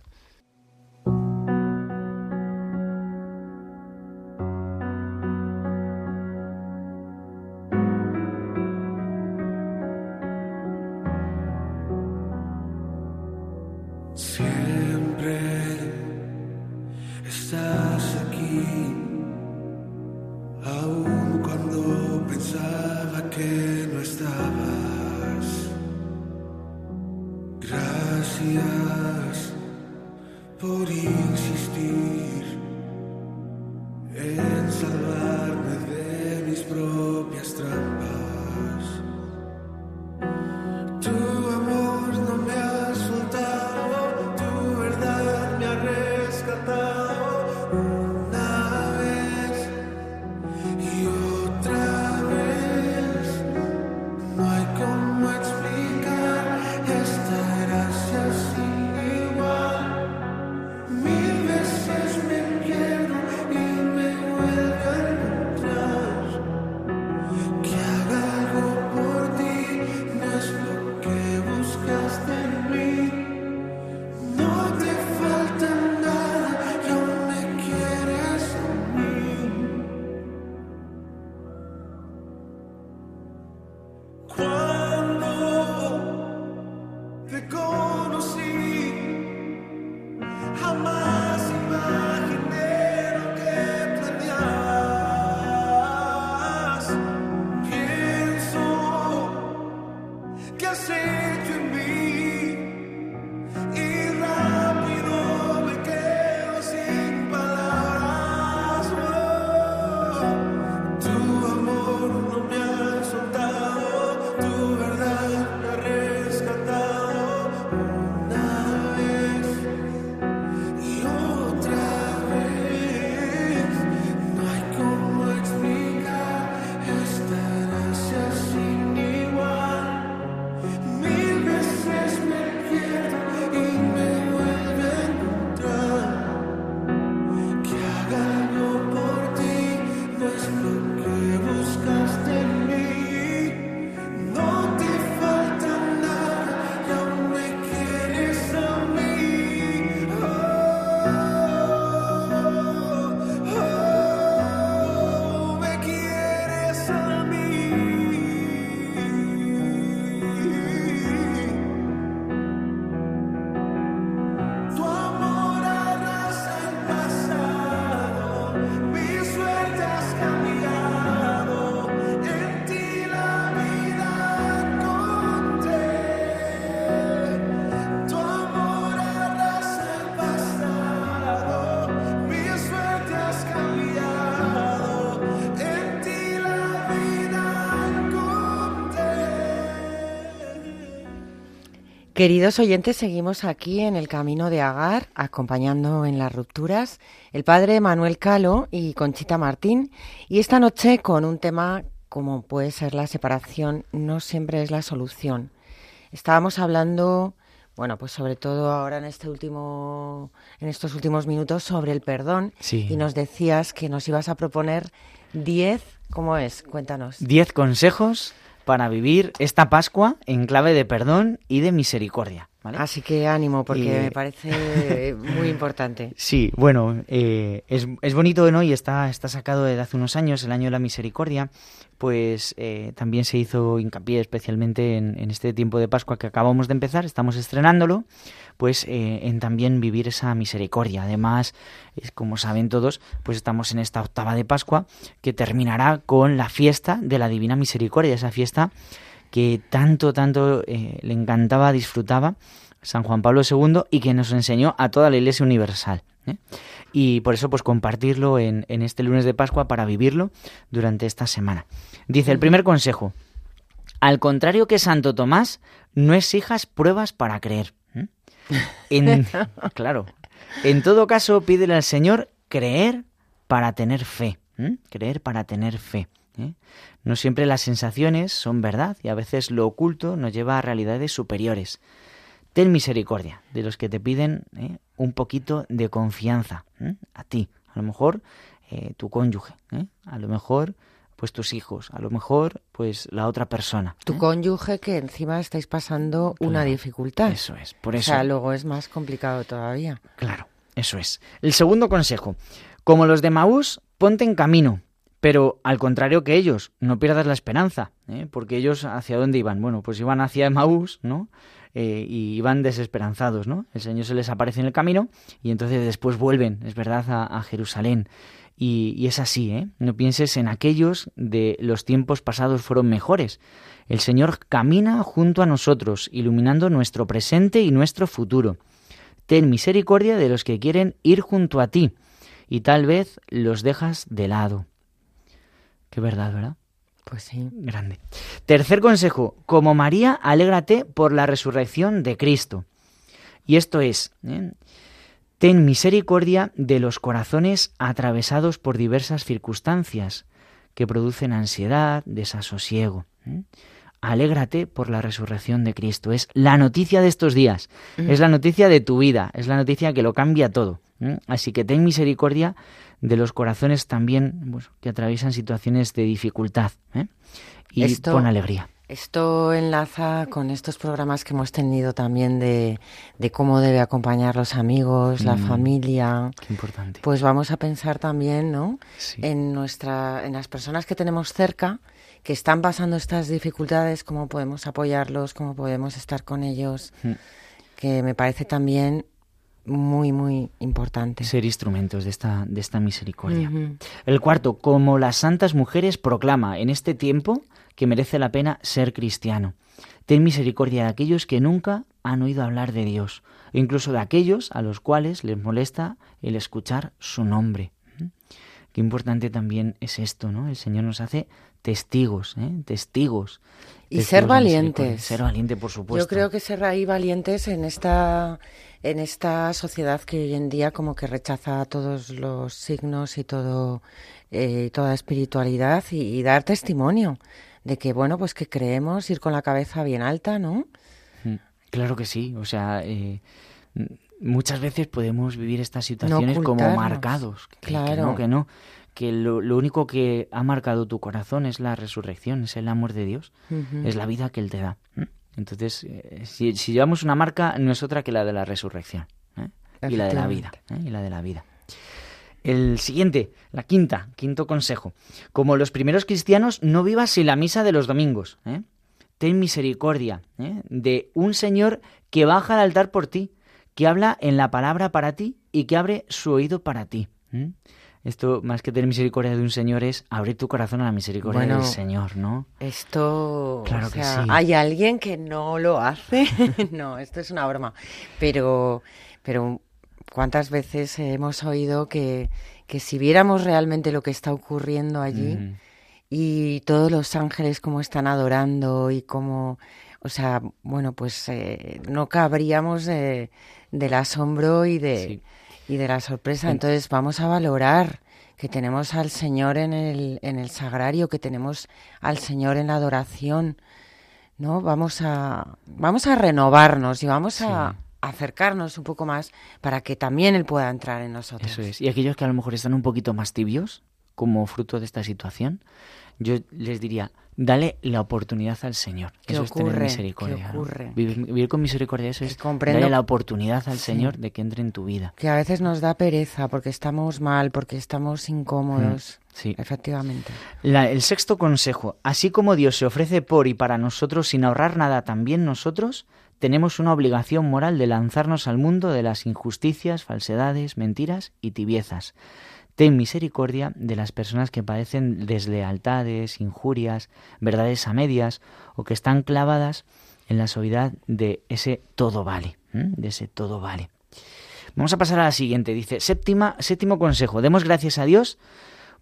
Queridos oyentes, seguimos aquí en el camino de Agar, acompañando en las rupturas el padre Manuel Calo y Conchita Martín, y esta noche con un tema como puede ser la separación, no siempre es la solución. Estábamos hablando, bueno, pues sobre todo ahora en este último, en estos últimos minutos sobre el perdón, Sí. y nos decías que nos ibas a proponer 10, ¿cómo es? Cuéntanos. 10 consejos para vivir esta Pascua en clave de perdón y de misericordia. ¿Vale? Así que ánimo, porque Y- me parece muy importante. Sí, bueno, eh, es, es bonito ¿no? y está, está sacado desde hace unos años, el año de la misericordia, pues eh, también se hizo hincapié especialmente en, en este tiempo de Pascua que acabamos de empezar, estamos estrenándolo, pues eh, en también vivir esa misericordia. Además, es, como saben todos, pues estamos en esta octava de Pascua que terminará con la fiesta de la Divina Misericordia, esa fiesta que tanto, tanto eh, le encantaba, disfrutaba San Juan Pablo II y que nos enseñó a toda la Iglesia Universal. ¿eh? Y por eso, pues compartirlo en, en este lunes de Pascua para vivirlo durante esta semana. Dice el primer consejo: al contrario que Santo Tomás, no exijas pruebas para creer. ¿eh? En, claro. En todo caso, pídele al Señor creer para tener fe. ¿eh? Creer para tener fe. ¿Eh? No siempre las sensaciones son verdad y a veces lo oculto nos lleva a realidades superiores. Ten misericordia de los que te piden ¿eh? un poquito de confianza ¿eh? a ti. A lo mejor tu cónyuge, ¿eh? a lo mejor pues tus hijos, a lo mejor pues la otra persona. Tu ¿eh? cónyuge que encima estáis pasando una Claro, dificultad. Eso es, por O eso. sea, luego es más complicado todavía. Claro, eso es. El segundo consejo. Como los de Maús, ponte en camino. Pero al contrario que ellos, no pierdas la esperanza. ¿eh? Porque ellos, ¿hacia dónde iban? Bueno, pues iban hacia Maús, ¿no? Eh, y iban desesperanzados, ¿no? El Señor se les aparece en el camino y entonces después vuelven, es verdad, a, a Jerusalén. Y, y es así, ¿eh? No pienses en aquellos de los tiempos pasados fueron mejores. El Señor camina junto a nosotros, iluminando nuestro presente y nuestro futuro. Ten misericordia de los que quieren ir junto a ti, y tal vez los dejas de lado. Qué verdad, ¿verdad? Pues sí. Grande. Tercer consejo, como María, alégrate por la resurrección de Cristo. Y esto es, ¿eh? ten misericordia de los corazones atravesados por diversas circunstancias que producen ansiedad, desasosiego. ¿eh? Alégrate por la resurrección de Cristo. Es la noticia de estos días, es la noticia de tu vida, es la noticia que lo cambia todo. ¿eh? Así que ten misericordia de los corazones también bueno, que atraviesan situaciones de dificultad. ¿eh? Y Esto- pon alegría. Esto enlaza con estos programas que hemos tenido también de, de cómo debe acompañar los amigos, la Mm. familia. Qué importante. Pues vamos a pensar también, ¿no? Sí. En nuestra, en las personas que tenemos cerca, que están pasando estas dificultades, cómo podemos apoyarlos, cómo podemos estar con ellos, Mm. que me parece también muy, muy importante. Ser instrumentos de esta, de esta misericordia. El cuarto, como las santas mujeres proclama en este tiempo que merece la pena ser cristiano. Ten misericordia de aquellos que nunca han oído hablar de Dios, e incluso de aquellos a los cuales les molesta el escuchar su nombre. Qué importante también es esto, ¿no? El Señor nos hace testigos, ¿eh? Testigos. Y testigos ser valientes. Ser valiente, por supuesto. Yo creo que ser ahí valientes en esta en esta sociedad que hoy en día como que rechaza todos los signos y todo eh, toda espiritualidad y, y dar testimonio de que bueno pues que creemos ir con la cabeza bien alta, ¿no? Mm, Claro que sí, o sea, eh, muchas veces podemos vivir estas situaciones como marcados. Que, que claro. no, que no, que lo, lo único que ha marcado tu corazón es la resurrección, es el amor de Dios, es la vida que Él te da. ¿eh? Entonces, eh, si, si llevamos una marca, no es otra que la de la resurrección ¿eh? y la de la vida. ¿eh? Y la de la vida. El siguiente, la quinta, quinto consejo. Como los primeros cristianos, no vivas sin la misa de los domingos. ¿eh? Ten misericordia de un Señor que baja al altar por ti, que habla en la palabra para ti y que abre su oído para ti. ¿eh? Esto, más que tener misericordia de un Señor, es abrir tu corazón a la misericordia Bueno, del Señor, ¿no? Esto, Claro o que sí. hay alguien que no lo hace. no, esto es una broma. Pero, pero ¿cuántas veces hemos oído que, que si viéramos realmente lo que está ocurriendo allí Mm, y todos los ángeles cómo están adorando y cómo, o sea, bueno, pues eh, no cabríamos de- del asombro y de, Sí. y de la sorpresa. En- Entonces vamos a valorar que tenemos al Señor en el, en el sagrario, que tenemos al Señor en la adoración, ¿no? Vamos a, vamos a renovarnos y vamos a acercarnos un poco más para que también Él pueda entrar en nosotros. Eso es. Y aquellos que a lo mejor están un poquito más tibios, como fruto de esta situación, yo les diría, dale la oportunidad al Señor. ¿Qué eso es tener ocurre? misericordia. ¿Qué ¿no? ocurre? Vivir, vivir con misericordia, eso es comprendo- darle la oportunidad al Sí. Señor de que entre en tu vida. Que a veces nos da pereza porque estamos mal, porque estamos incómodos. Sí. Efectivamente. La- el sexto consejo, así como Dios se ofrece por y para nosotros sin ahorrar nada, también nosotros tenemos una obligación moral de lanzarnos al mundo de las injusticias, falsedades, mentiras y tibiezas. Ten misericordia de las personas que padecen deslealtades, injurias, verdades a medias o que están clavadas en la suavidad de ese todo vale, de ese todo vale. Vamos a pasar a la siguiente. Dice, séptima, séptimo consejo, demos gracias a Dios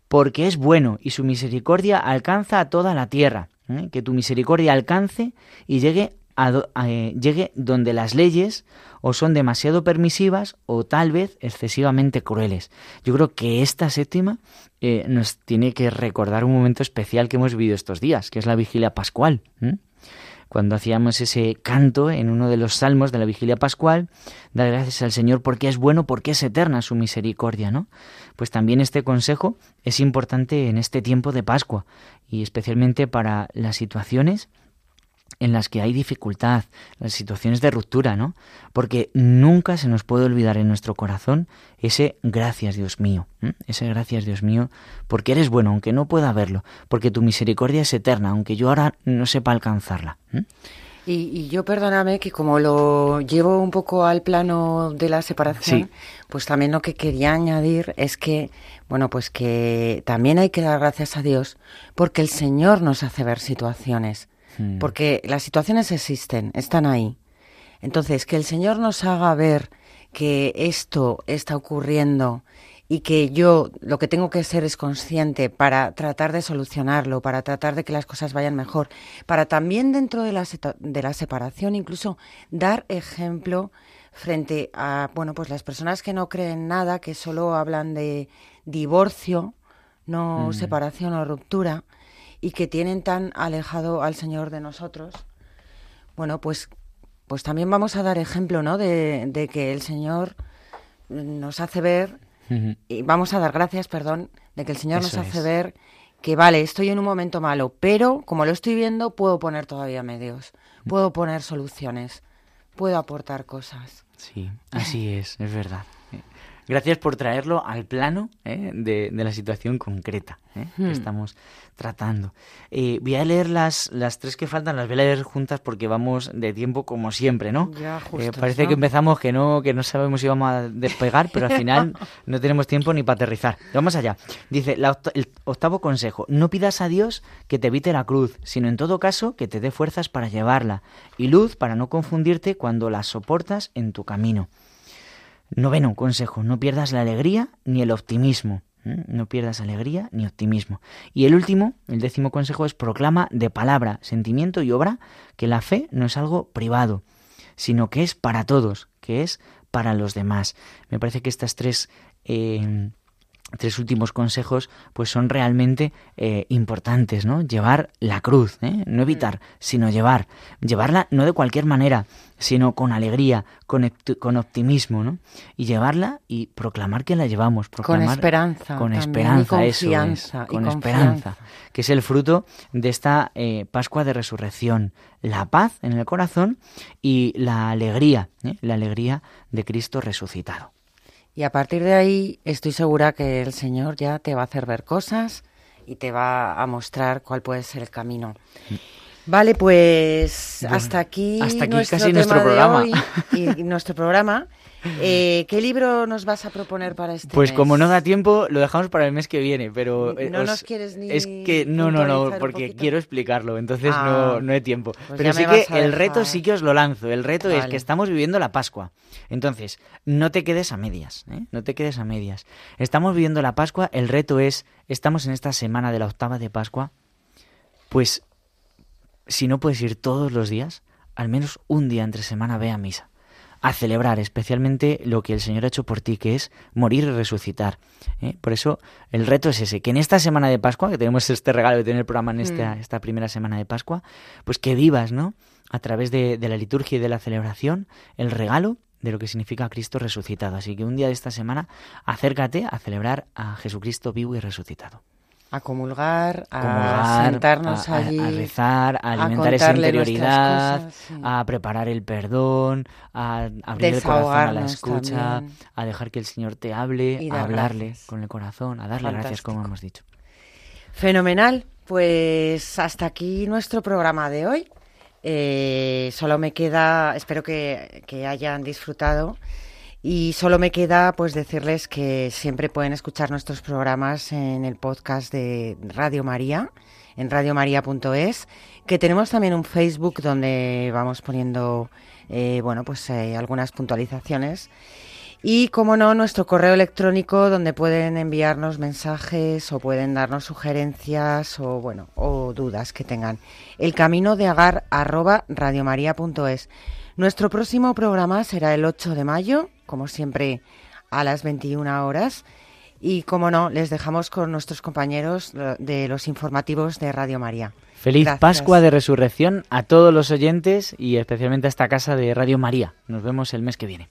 porque es bueno y su misericordia alcanza a toda la tierra. Que tu misericordia alcance y llegue, eh, llegue donde las leyes o son demasiado permisivas o tal vez excesivamente crueles. Yo creo que esta séptima eh, nos tiene que recordar un momento especial que hemos vivido estos días, que es la vigilia pascual. Cuando hacíamos ese canto en uno de los salmos de la vigilia pascual, dar gracias al Señor porque es bueno, porque es eterna su misericordia, ¿no? Pues también este consejo es importante en este tiempo de Pascua y especialmente para las situaciones en las que hay dificultad, las situaciones de ruptura, ¿no? Porque nunca se nos puede olvidar en nuestro corazón ese gracias Dios mío, ¿eh? ese gracias Dios mío, porque eres bueno, aunque no pueda verlo, porque tu misericordia es eterna, aunque yo ahora no sepa alcanzarla. ¿eh? Y, y yo perdóname que como lo llevo un poco al plano de la separación, Sí. pues también lo que quería añadir es que, bueno, pues que también hay que dar gracias a Dios porque el Señor nos hace ver situaciones, Mm. porque las situaciones existen, están ahí. Entonces, que el Señor nos haga ver que esto está ocurriendo y que yo lo que tengo que ser es consciente para tratar de solucionarlo, para tratar de que las cosas vayan mejor, para también dentro de la, de la separación incluso dar ejemplo frente a, bueno, pues las personas que no creen nada, que solo hablan de divorcio, no separación o ruptura, y que tienen tan alejado al Señor de nosotros, bueno, pues, pues también vamos a dar ejemplo, ¿no? De, de que el Señor nos hace ver, y vamos a dar gracias, perdón, de que el Señor Eso nos hace es. ver que, vale, estoy en un momento malo, pero como lo estoy viendo, puedo poner todavía medios, puedo poner soluciones, puedo aportar cosas. Sí, así es, es verdad. Gracias por traerlo al plano ¿eh? de, de la situación concreta ¿eh? Hmm. que estamos tratando. Eh, voy a leer las, las tres que faltan, las voy a leer juntas porque vamos de tiempo como siempre, ¿no? Ya, Eh, justos, parece ¿no? que empezamos que no, que no sabemos si vamos a despegar, pero al final no tenemos tiempo ni para aterrizar. Vamos allá. Dice la oct- el octavo consejo: no pidas a Dios que te evite la cruz, sino en todo caso que te dé fuerzas para llevarla y luz para no confundirte cuando la soportas en tu camino. Noveno consejo, no pierdas la alegría ni el optimismo. ¿Eh? No pierdas alegría ni optimismo. Y el último, el décimo consejo es proclama de palabra, sentimiento y obra que la fe no es algo privado, sino que es para todos, que es para los demás. Me parece que estas tres eh, tres últimos consejos pues son realmente eh, importantes, ¿no? Llevar la cruz, ¿eh? no evitar, sino llevar. Llevarla no de cualquier manera, sino con alegría, con, con optimismo, ¿no? Y llevarla y proclamar que la llevamos. Con Proclamar, esperanza. Con esperanza, y eso es, con esperanza, que es el fruto de esta eh, Pascua de Resurrección. La paz en el corazón y la alegría, la alegría de Cristo resucitado. Y a partir de ahí estoy segura que el Señor ya te va a hacer ver cosas y te va a mostrar cuál puede ser el camino. Vale, pues Bueno, hasta aquí, hasta aquí nuestro casi tema nuestro de programa. hoy y nuestro programa. Eh, ¿Qué libro nos vas a proponer para este Pues mes? como no da tiempo, lo dejamos para el mes que viene, pero... eh, No os- nos quieres ni Es que no, no, no, porque quiero explicarlo, entonces Ah, no, no hay tiempo. pues pero sí que el reto sí que os lo lanzo. El reto es que estamos viviendo la Pascua. Entonces, no te quedes a medias, ¿eh? No te quedes a medias. Estamos viviendo la Pascua, el reto es, estamos en esta semana de la octava de Pascua, pues si no puedes ir todos los días, al menos un día entre semana ve a misa. A celebrar especialmente lo que el Señor ha hecho por ti, que es morir y resucitar. ¿eh? Por eso el reto es ese, que en esta semana de Pascua, que tenemos este regalo de tener el programa en esta, Mm. esta primera semana de Pascua, pues que vivas, ¿no? A través de, de la liturgia y de la celebración, el regalo de lo que significa Cristo resucitado. Así que un día de esta semana acércate a celebrar a Jesucristo vivo y resucitado A comulgar, a comulgar, sentarnos a, a- allí. a rezar, a alimentar esa interioridad, cosas, sí. a preparar el perdón, a abrir el corazón a la escucha, también. a dejar que el Señor te hable, Y a hablarle gracias. con el corazón, a darle gracias, como Fantástico. hemos dicho. Fenomenal. Pues hasta aquí nuestro programa de hoy. Eh, solo me queda, espero que, que hayan disfrutado. Y solo me queda pues decirles que siempre pueden escuchar nuestros programas en el podcast de Radio María, en radiomaria.es, que tenemos también un Facebook donde vamos poniendo eh, bueno pues eh, algunas puntualizaciones. Y, como no, nuestro correo electrónico donde pueden enviarnos mensajes o pueden darnos sugerencias o, bueno, o dudas que tengan. El camino de agar arroba radiomaria.es. Nuestro próximo programa será el 8 de mayo, como siempre, a las 21 horas. Y, como no, les dejamos con nuestros compañeros de los informativos de Radio María. Feliz Gracias. Pascua de Resurrección a todos los oyentes y especialmente a esta casa de Radio María. Nos vemos el mes que viene.